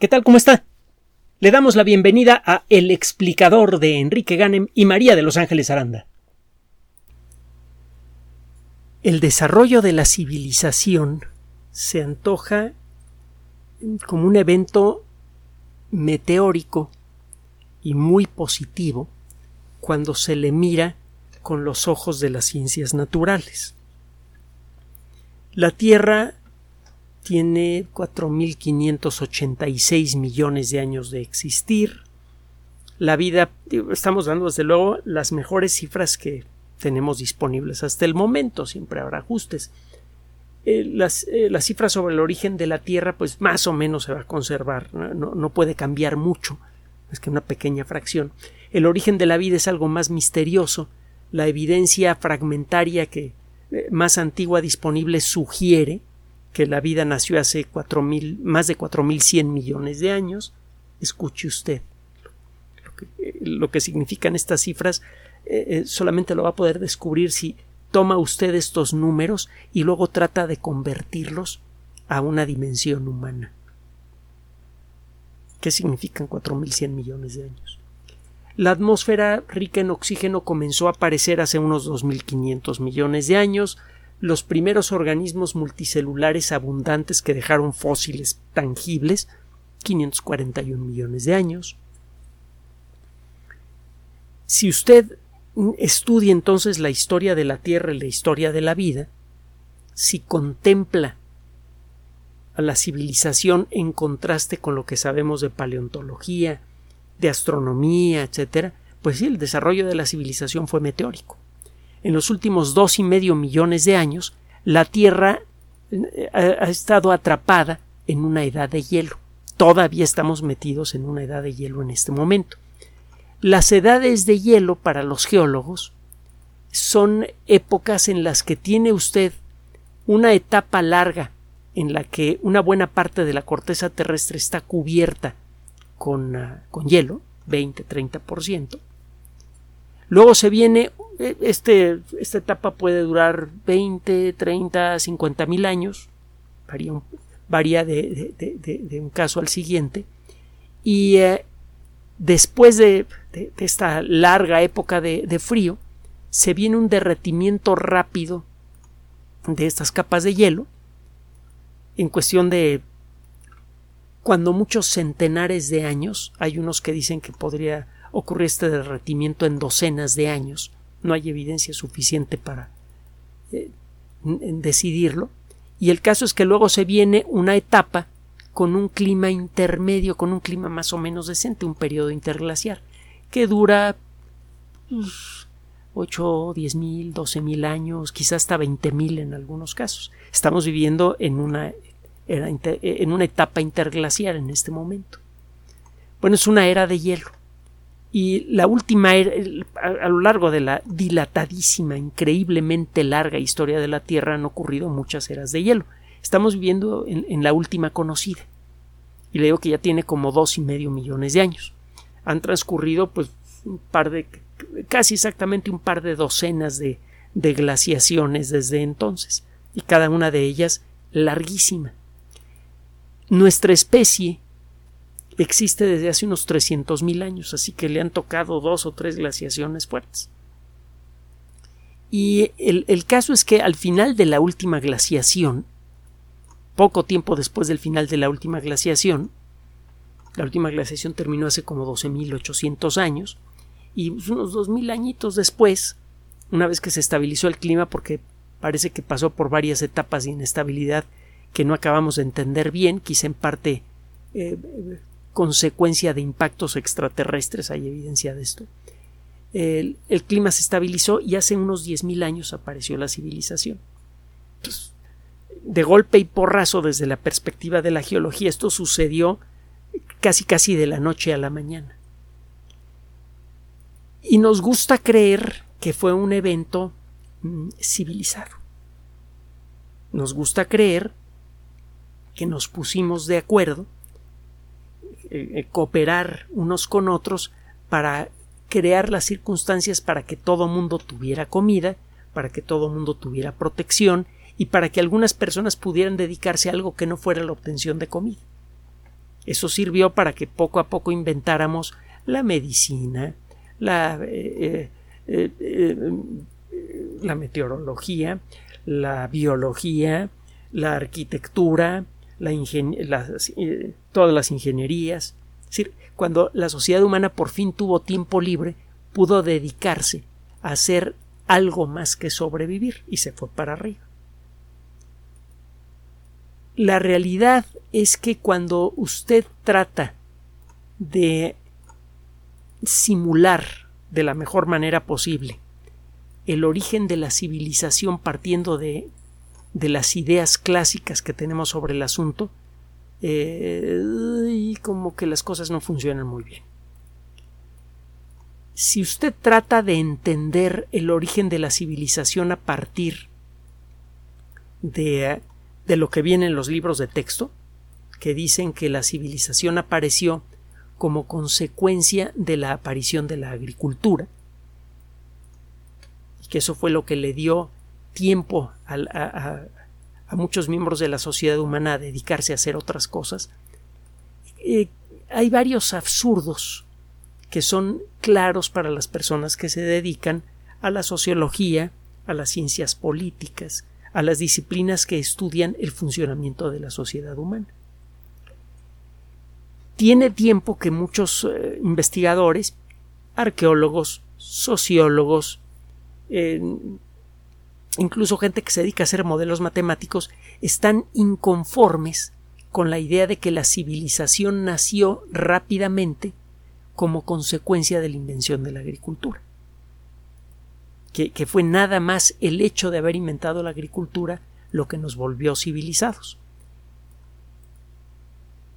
¿Qué tal? ¿Cómo está? Le damos la bienvenida a El explicador de Enrique Ganem y María de Los Ángeles Aranda. El desarrollo de la civilización se antoja como un evento meteórico y muy positivo cuando se le mira con los ojos de las ciencias naturales. La Tierra tiene 4.586 millones de años de existir. La vida, estamos dando desde luego las mejores cifras que tenemos disponibles hasta el momento, siempre habrá ajustes. Eh, las, eh, las, cifras sobre el origen de la Tierra, pues más o menos se va a conservar, no, no puede cambiar mucho, es que una pequeña fracción. El origen de la vida es algo más misterioso. La evidencia fragmentaria que eh, más antigua disponible sugiere que la vida nació hace cuatro mil, más de 4.100 millones de años. Escuche usted lo que, lo que significan estas cifras. Eh, eh, solamente lo va a poder descubrir si toma usted estos números y luego trata de convertirlos a una dimensión humana. ¿Qué significan 4.100 millones de años? La atmósfera rica en oxígeno comenzó a aparecer hace unos 2.500 millones de años, los primeros organismos multicelulares abundantes que dejaron fósiles tangibles, 541 millones de años. Si usted estudia entonces la historia de la Tierra y la historia de la vida, si contempla a la civilización en contraste con lo que sabemos de paleontología, de astronomía, etc., pues sí, el desarrollo de la civilización fue meteórico en los últimos dos y medio millones de años, la Tierra eh, ha estado atrapada en una edad de hielo. Todavía estamos metidos en una edad de hielo en este momento. Las edades de hielo para los geólogos son épocas en las que tiene usted una etapa larga en la que una buena parte de la corteza terrestre está cubierta con, ah, con hielo, 20-30%. Luego se viene este, esta etapa puede durar 20, 30, 50 mil años, varía, varía de, un caso al siguiente, y eh, después de, esta larga época de frío, se viene un derretimiento rápido de estas capas de hielo, en cuestión de cuando muchos centenares de años, hay unos que dicen que podría ocurrir este derretimiento en docenas de años, no hay evidencia suficiente para eh, decidirlo. Y el caso es que luego se viene una etapa con un clima intermedio, con un clima más o menos decente, un periodo interglaciar, que dura 8, 10 mil, 12 mil años, quizás hasta 20 mil en algunos casos. Estamos viviendo en una, en una etapa interglaciar en este momento. Bueno, es una era de hielo y la última era, a, lo largo de la dilatadísima, increíblemente larga historia de la Tierra han ocurrido muchas eras de hielo. Estamos viviendo en, la última conocida. Y le digo que ya tiene como dos y medio millones de años. Han transcurrido pues un par de casi exactamente un par de docenas de, de glaciaciones desde entonces, y cada una de ellas larguísima. Nuestra especie existe desde hace unos 300.000 años, así que le han tocado dos o tres glaciaciones fuertes. Y el, el, caso es que al final de la última glaciación, poco tiempo después del final de la última glaciación, la última glaciación terminó hace como 12.800 años, y unos 2.000 añitos después, una vez que se estabilizó el clima, porque parece que pasó por varias etapas de inestabilidad que no acabamos de entender bien, quizá en parte eh, consecuencia de impactos extraterrestres, hay evidencia de esto. El, clima se estabilizó y hace unos 10.000 años apareció la civilización. De golpe y porrazo desde la perspectiva de la geología, esto sucedió casi casi de la noche a la mañana. Y nos gusta creer que fue un evento mm, civilizado. Nos gusta creer que nos pusimos de acuerdo eh, eh, cooperar unos con otros para crear las circunstancias para que todo mundo tuviera comida, para que todo mundo tuviera protección y para que algunas personas pudieran dedicarse a algo que no fuera la obtención de comida. Eso sirvió para que poco a poco inventáramos la medicina, la, eh, la meteorología, la biología, la arquitectura, la todas las ingenierías. Es decir, cuando la sociedad humana por fin tuvo tiempo libre, pudo dedicarse a hacer algo más que sobrevivir y se fue para arriba. La realidad es que cuando usted trata de simular de la mejor manera posible el origen de la civilización partiendo de, de las ideas clásicas que tenemos sobre el asunto, eh, y como que las cosas no funcionan muy bien. Si usted trata de entender el origen de la civilización a partir de, de lo que viene en los libros de texto, que dicen que la civilización apareció como consecuencia de la aparición de la agricultura, y que eso fue lo que le dio tiempo a, muchos miembros de la sociedad humana a dedicarse a hacer otras cosas, eh, hay varios absurdos que son claros para las personas que se dedican a la sociología, a las ciencias políticas, a las disciplinas que estudian el funcionamiento de la sociedad humana. Tiene tiempo que muchos eh, investigadores, arqueólogos, sociólogos, incluso gente que se dedica a hacer modelos matemáticos, están inconformes con la idea de que la civilización nació rápidamente como consecuencia de la invención de la agricultura. Que, fue nada más el hecho de haber inventado la agricultura lo que nos volvió civilizados.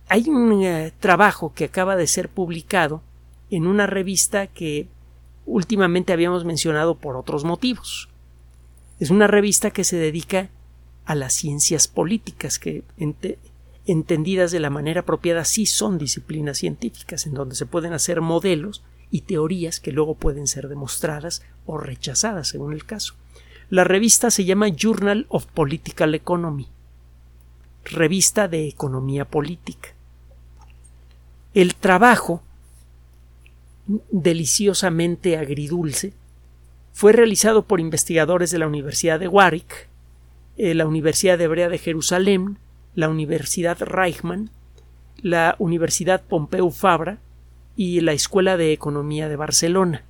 Hay un eh, trabajo que acaba de ser publicado en una revista que últimamente habíamos mencionado por otros motivos. Es una revista que se dedica a las ciencias políticas, que entendidas de la manera apropiada sí son disciplinas científicas, en donde se pueden hacer modelos y teorías que luego pueden ser demostradas o rechazadas según el caso. La revista se llama Journal of Political Economy, revista de economía política. El trabajo deliciosamente agridulce, fue realizado por investigadores de la Universidad de Warwick, eh, la Universidad Hebrea de Jerusalén, la Universidad Reichmann, la Universidad Pompeu Fabra y la Escuela de Economía de Barcelona.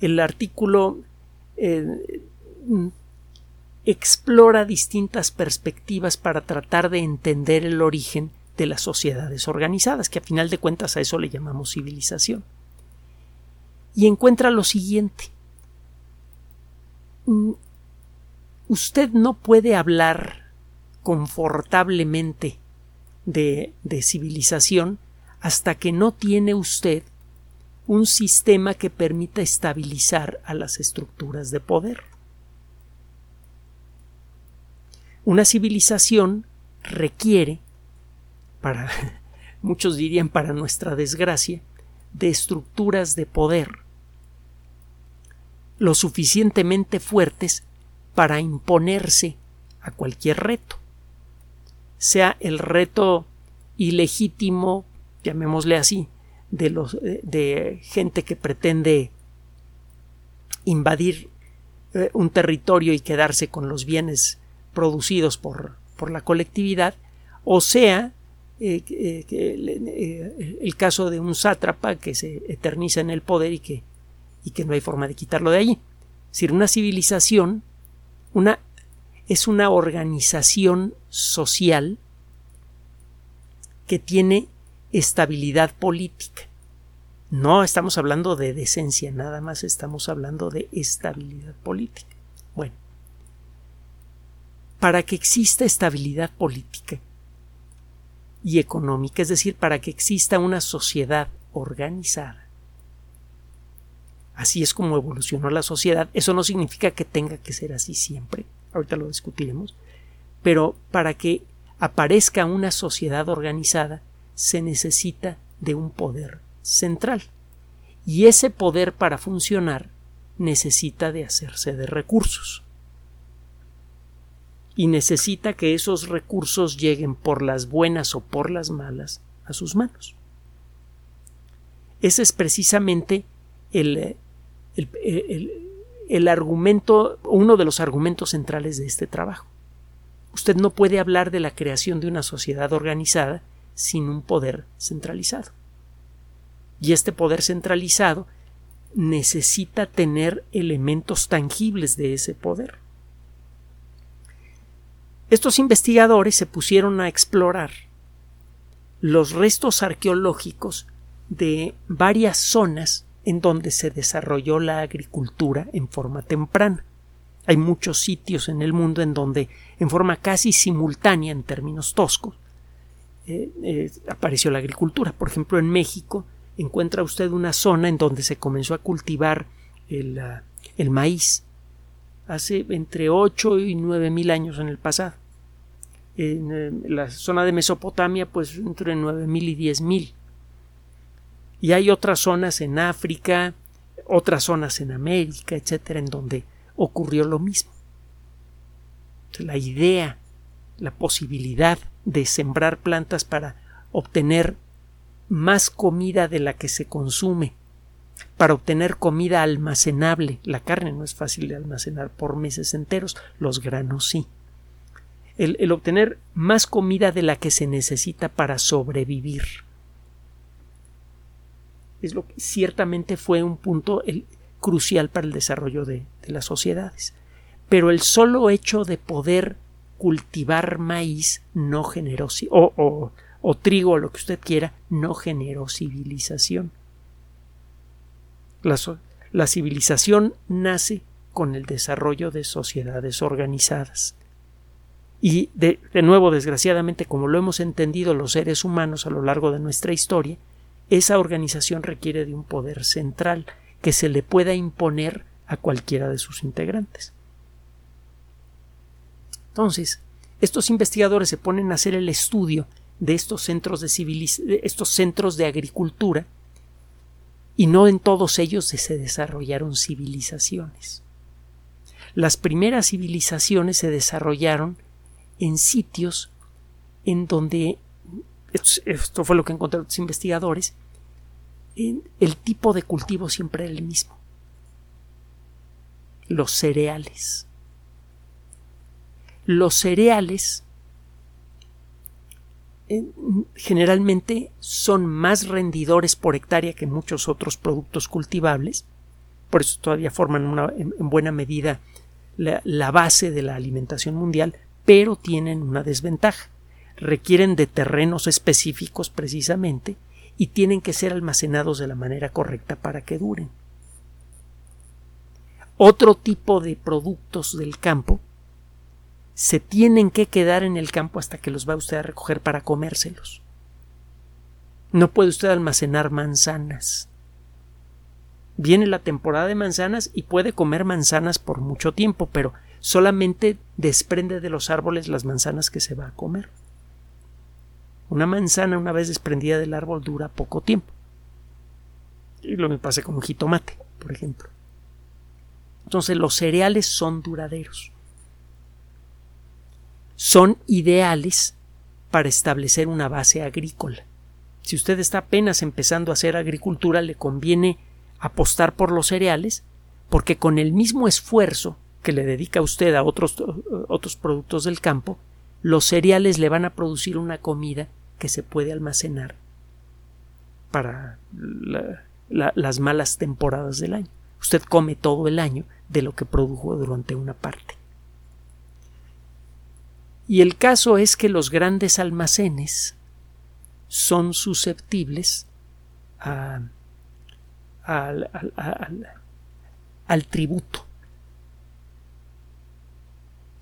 El artículo eh, explora distintas perspectivas para tratar de entender el origen de las sociedades organizadas, que a final de cuentas a eso le llamamos civilización. Y encuentra lo siguiente. Mm, usted no puede hablar confortablemente de, de civilización hasta que no tiene usted un sistema que permita estabilizar a las estructuras de poder. Una civilización requiere para muchos dirían para nuestra desgracia, de estructuras de poder lo suficientemente fuertes para imponerse a cualquier reto, sea el reto ilegítimo, llamémosle así, de, los, de gente que pretende invadir eh, un territorio y quedarse con los bienes producidos por, por la colectividad, o sea eh, eh, eh, el caso de un sátrapa que se eterniza en el poder y que, y que no hay forma de quitarlo de allí. Es decir, una civilización una, es una organización social que tiene estabilidad política. No estamos hablando de decencia, nada más estamos hablando de estabilidad política. Bueno, para que exista estabilidad política, y económica, es decir, para que exista una sociedad organizada. Así es como evolucionó la sociedad. Eso no significa que tenga que ser así siempre. Ahorita lo discutiremos. Pero para que aparezca una sociedad organizada se necesita de un poder central. Y ese poder para funcionar necesita de hacerse de recursos. Y necesita que esos recursos lleguen por las buenas o por las malas a sus manos. Ese es precisamente el, el, argumento, uno de los argumentos centrales de este trabajo. Usted no puede hablar de la creación de una sociedad organizada sin un poder centralizado. Y este poder centralizado necesita tener elementos tangibles de ese poder. Estos investigadores se pusieron a explorar los restos arqueológicos de varias zonas en donde se desarrolló la agricultura en forma temprana. Hay muchos sitios en el mundo en donde, en forma casi simultánea en términos toscos, eh, eh, apareció la agricultura. Por ejemplo, en México encuentra usted una zona en donde se comenzó a cultivar el, ah, el maíz hace entre 8 y 9 mil años en el pasado. En, eh, la zona de Mesopotamia, pues entre 9 mil y 10 mil. Y hay otras zonas en África, otras zonas en América, etcétera, en donde ocurrió lo mismo. La idea, la posibilidad de sembrar plantas para obtener más comida de la que se consume, para obtener comida almacenable. La carne no es fácil de almacenar por meses enteros, los granos sí. El, obtener más comida de la que se necesita para sobrevivir. Es lo que ciertamente fue un punto crucial para el desarrollo de, las sociedades. Pero el solo hecho de poder cultivar maíz no generó o, o, o trigo o lo que usted quiera no generó civilización. La, civilización nace con el desarrollo de sociedades organizadas. Y de, nuevo, desgraciadamente, como lo hemos entendido los seres humanos a lo largo de nuestra historia, esa organización requiere de un poder central que se le pueda imponer a cualquiera de sus integrantes. Entonces, estos investigadores se ponen a hacer el estudio de estos centros de, estos centros de agricultura y no en todos ellos se desarrollaron civilizaciones. Las primeras civilizaciones se desarrollaron en sitios en donde esto fue lo que encontraron los investigadores el tipo de cultivo siempre era el mismo los cereales los cereales generalmente son más rendidores por hectárea que muchos otros productos cultivables, por eso todavía forman en, buena medida la, base de la alimentación mundial, pero tienen una desventaja. Requieren de terrenos específicos precisamente y tienen que ser almacenados de la manera correcta para que duren. Otro tipo de productos del campo se tienen que quedar en el campo hasta que los va usted a recoger para comérselos. No puede usted almacenar manzanas. Viene la temporada de manzanas y puede comer manzanas por mucho tiempo, pero solamente desprende de los árboles las manzanas que se va a comer. Una manzana una vez desprendida del árbol dura poco tiempo. Y lo me pasa con un jitomate, por ejemplo. Entonces los cereales son duraderos son ideales para establecer una base agrícola. Si usted está apenas empezando a hacer agricultura, le conviene apostar por los cereales, porque con el mismo esfuerzo que le dedica usted a otros, otros productos del campo, los cereales le van a producir una comida que se puede almacenar para las malas temporadas del año. Usted come todo el año de lo que produjo durante una parte. Y el caso es que los grandes almacenes son susceptibles al tributo.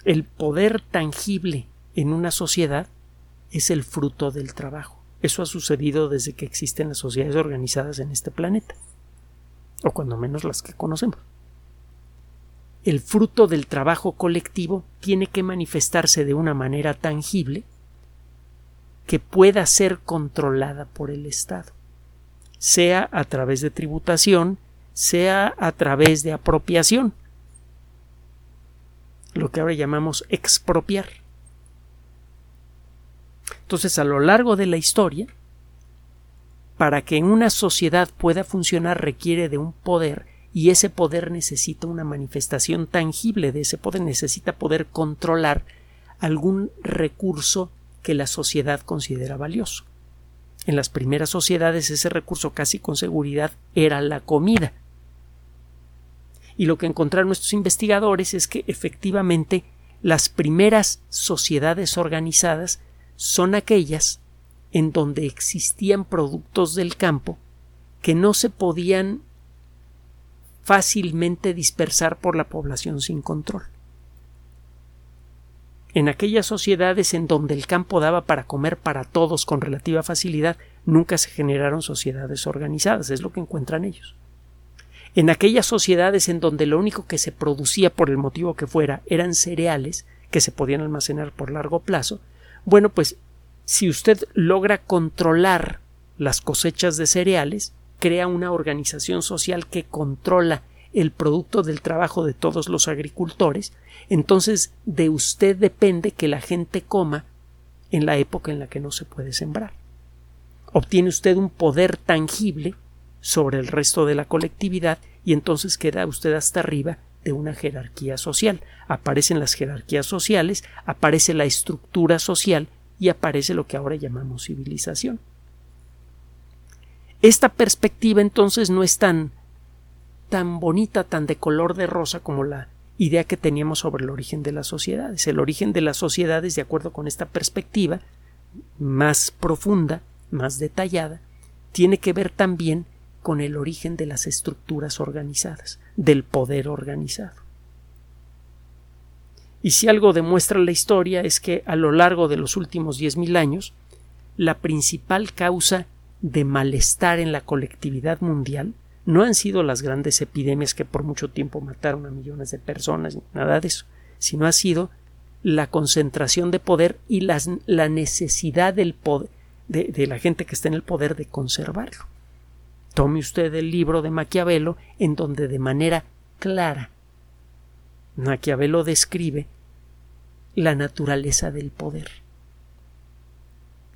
El poder tangible en una sociedad es el fruto del trabajo. Eso ha sucedido desde que existen las sociedades organizadas en este planeta, o cuando menos las que conocemos el fruto del trabajo colectivo tiene que manifestarse de una manera tangible que pueda ser controlada por el Estado, sea a través de tributación, sea a través de apropiación. lo que ahora llamamos expropiar. Entonces, a lo largo de la historia, para que una sociedad pueda funcionar requiere de un poder y ese poder necesita una manifestación tangible de ese poder, necesita poder controlar algún recurso que la sociedad considera valioso. En las primeras sociedades ese recurso casi con seguridad era la comida. Y lo que encontraron nuestros investigadores es que efectivamente las primeras sociedades organizadas son aquellas en donde existían productos del campo que no se podían fácilmente dispersar por la población sin control. En aquellas sociedades en donde el campo daba para comer para todos con relativa facilidad, nunca se generaron sociedades organizadas, es lo que encuentran ellos. En aquellas sociedades en donde lo único que se producía por el motivo que fuera eran cereales que se podían almacenar por largo plazo, bueno, pues si usted logra controlar las cosechas de cereales, crea una organización social que controla el producto del trabajo de todos los agricultores, entonces de usted depende que la gente coma en la época en la que no se puede sembrar. Obtiene usted un poder tangible sobre el resto de la colectividad y entonces queda usted hasta arriba de una jerarquía social. Aparecen las jerarquías sociales, aparece la estructura social y aparece lo que ahora llamamos civilización. Esta perspectiva entonces no es tan tan bonita, tan de color de rosa como la idea que teníamos sobre el origen de las sociedades. El origen de las sociedades, de acuerdo con esta perspectiva más profunda, más detallada, tiene que ver también con el origen de las estructuras organizadas, del poder organizado. Y si algo demuestra la historia es que a lo largo de los últimos diez mil años, la principal causa de malestar en la colectividad mundial no han sido las grandes epidemias que por mucho tiempo mataron a millones de personas, nada de eso, sino ha sido la concentración de poder y la necesidad del poder, de la gente que está en el poder de conservarlo. Tome usted el libro de Maquiavelo, en donde de manera clara Maquiavelo describe la naturaleza del poder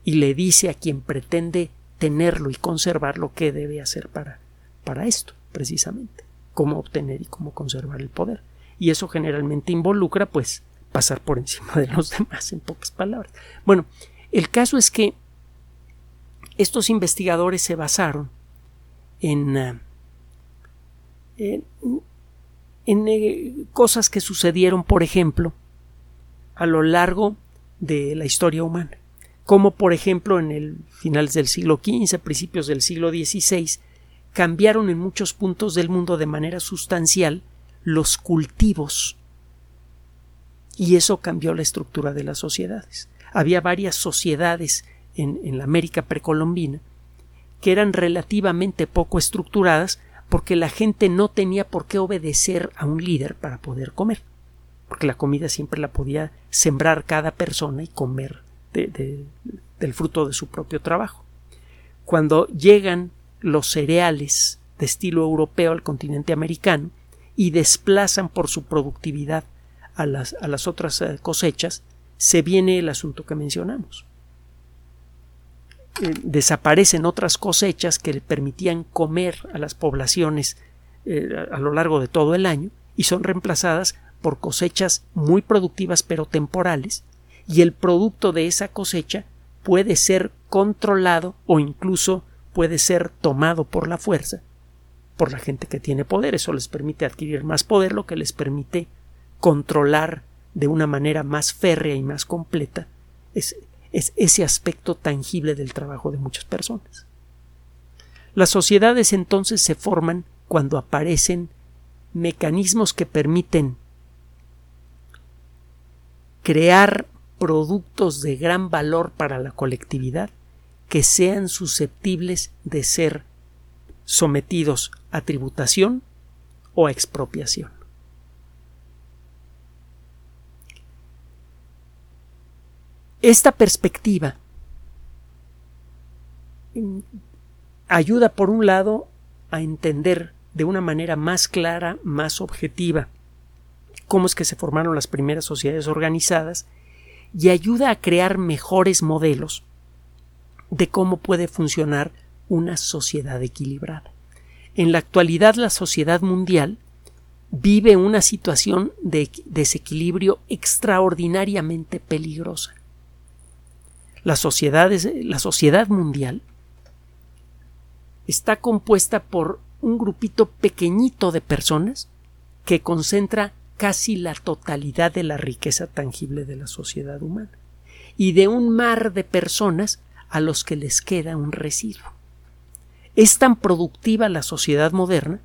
y le dice a quien pretende tenerlo y conservarlo qué debe hacer para, para esto, precisamente, cómo obtener y cómo conservar el poder. Y eso generalmente involucra, pues, pasar por encima de los demás, en pocas palabras. Bueno, el caso es que estos investigadores se basaron en, ah, en, en eh, cosas que sucedieron, por ejemplo, a lo largo de la historia humana, como por ejemplo en el finales del siglo XV, principios del siglo XVI, cambiaron en muchos puntos del mundo de manera sustancial los cultivos y eso cambió la estructura de las sociedades. Había varias sociedades en, en la América precolombina que eran relativamente poco estructuradas porque la gente no tenía por qué obedecer a un líder para poder comer porque la comida siempre la podía sembrar cada persona y comer del fruto de su propio trabajo. Cuando llegan los cereales de estilo europeo al continente americano y desplazan por su productividad a las, a las otras eh, cosechas, se viene el asunto que mencionamos. Eh, desaparecen otras cosechas que le permitían comer a las poblaciones eh, a lo largo de todo el año y son reemplazadas por cosechas muy productivas pero temporales, y el producto de esa cosecha puede ser controlado o incluso puede ser tomado por la fuerza por la gente que tiene poder. Eso les permite adquirir más poder, lo que les permite controlar de una manera más férrea y más completa es, es ese aspecto tangible del trabajo de muchas personas. Las sociedades entonces se forman cuando aparecen mecanismos que permiten crear productos de gran valor para la colectividad que sean susceptibles de ser sometidos a tributación o a expropiación. Esta perspectiva ayuda, por un lado, a entender de una manera más clara, más objetiva, cómo es que se formaron las primeras sociedades organizadas y ayuda a crear mejores modelos de cómo puede funcionar una sociedad equilibrada. En la actualidad la sociedad mundial vive una situación de desequilibrio extraordinariamente peligrosa. La, la sociedad mundial está compuesta por un grupito pequeñito de personas que concentra casi la totalidad de la riqueza tangible de la sociedad humana y de un mar de personas a los que les queda un residuo. Es tan productiva la sociedad moderna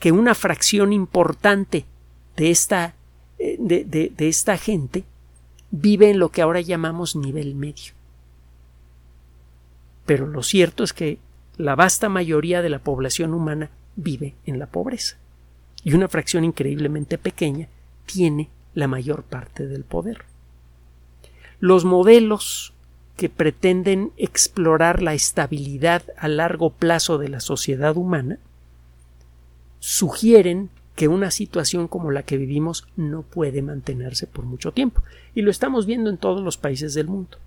que una fracción importante de esta, eh, de, esta gente vive en lo que ahora llamamos nivel medio. Pero lo cierto es que la vasta mayoría de la población humana vive en la pobreza y una fracción increíblemente pequeña tiene la mayor parte del poder. Los modelos que pretenden explorar la estabilidad a largo plazo de la sociedad humana sugieren que una situación como la que vivimos no puede mantenerse por mucho tiempo. Y lo estamos viendo en todos los países del mundo.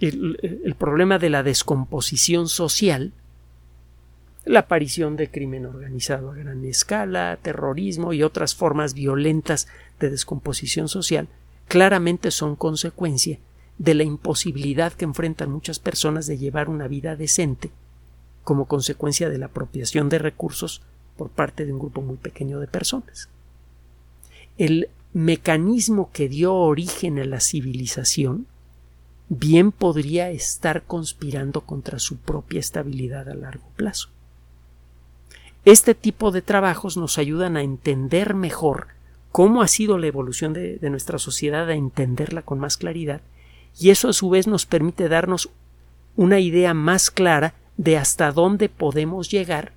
El, el, problema de la descomposición social, la aparición de crimen organizado a gran escala, terrorismo y otras formas violentas de descomposición social, claramente son consecuencia de la imposibilidad que enfrentan muchas personas de llevar una vida decente como consecuencia de la apropiación de recursos por parte de un grupo muy pequeño de personas. El mecanismo que dio origen a la civilización bien podría estar conspirando contra su propia estabilidad a largo plazo. Este tipo de trabajos nos ayudan a entender mejor cómo ha sido la evolución de, nuestra sociedad, a entenderla con más claridad y eso a su vez nos permite darnos una idea más clara de hasta dónde podemos llegar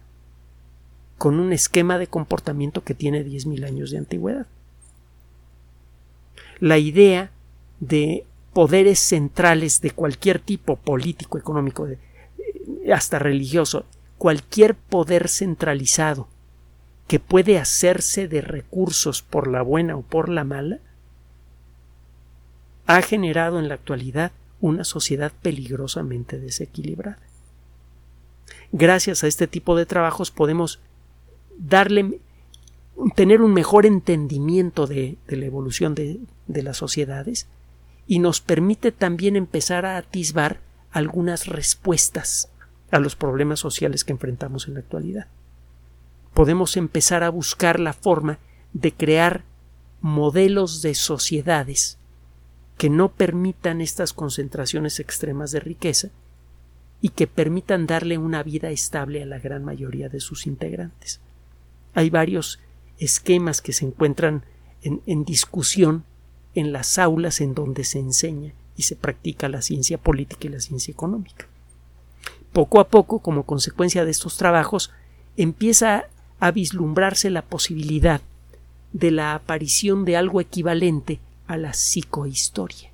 con un esquema de comportamiento que tiene 10.000 años de antigüedad. La idea de poderes centrales de cualquier tipo político, económico, hasta religioso, cualquier poder centralizado que puede hacerse de recursos por la buena o por la mala, ha generado en la actualidad una sociedad peligrosamente desequilibrada. Gracias a este tipo de trabajos podemos darle tener un mejor entendimiento de, la evolución de, de las sociedades y nos permite también empezar a atisbar algunas respuestas a los problemas sociales que enfrentamos en la actualidad. Podemos empezar a buscar la forma de crear modelos de sociedades que no permitan estas concentraciones extremas de riqueza y que permitan darle una vida estable a la gran mayoría de sus integrantes. Hay varios esquemas que se encuentran en, discusión en las aulas en donde se enseña y se practica la ciencia política y la ciencia económica. Poco a poco, como consecuencia de estos trabajos, empieza a vislumbrarse la posibilidad de la aparición de algo equivalente a la psicohistoria.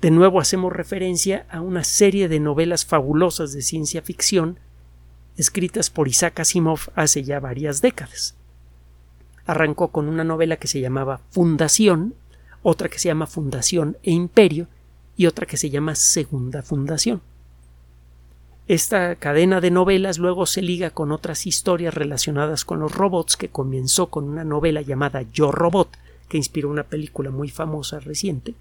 De nuevo hacemos referencia a una serie de novelas fabulosas de ciencia ficción escritas por Isaac Asimov hace ya varias décadas. Arrancó con una novela que se llamaba Fundación, otra que se llama Fundación e Imperio y otra que se llama Segunda Fundación. Esta cadena de novelas luego se liga con otras historias relacionadas con los robots que comenzó con una novela llamada Yo Robot, que inspiró una película muy famosa reciente.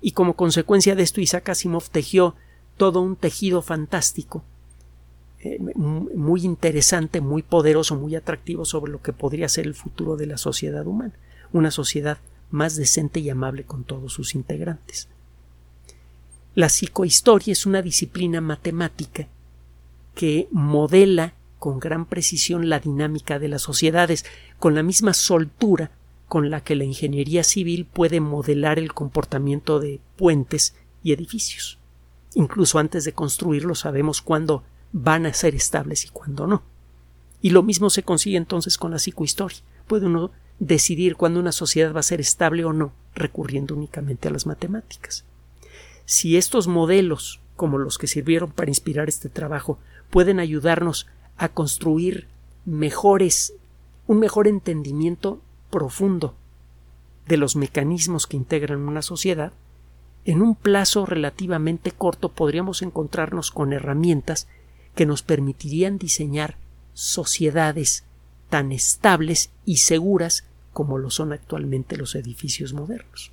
Y como consecuencia de esto, Isaac Asimov tejió todo un tejido fantástico, eh, muy interesante, muy poderoso, muy atractivo sobre lo que podría ser el futuro de la sociedad humana, una sociedad más decente y amable con todos sus integrantes. La psicohistoria es una disciplina matemática que modela con gran precisión la dinámica de las sociedades, con la misma soltura con la que la ingeniería civil puede modelar el comportamiento de puentes y edificios. Incluso antes de construirlos sabemos cuándo van a ser estables y cuándo no. Y lo mismo se consigue entonces con la psicohistoria. Puede uno decidir cuándo una sociedad va a ser estable o no, recurriendo únicamente a las matemáticas. Si estos modelos, como los que sirvieron para inspirar este trabajo, pueden ayudarnos a construir mejores un mejor entendimiento profundo de los mecanismos que integran una sociedad, en un plazo relativamente corto podríamos encontrarnos con herramientas que nos permitirían diseñar sociedades tan estables y seguras como lo son actualmente los edificios modernos.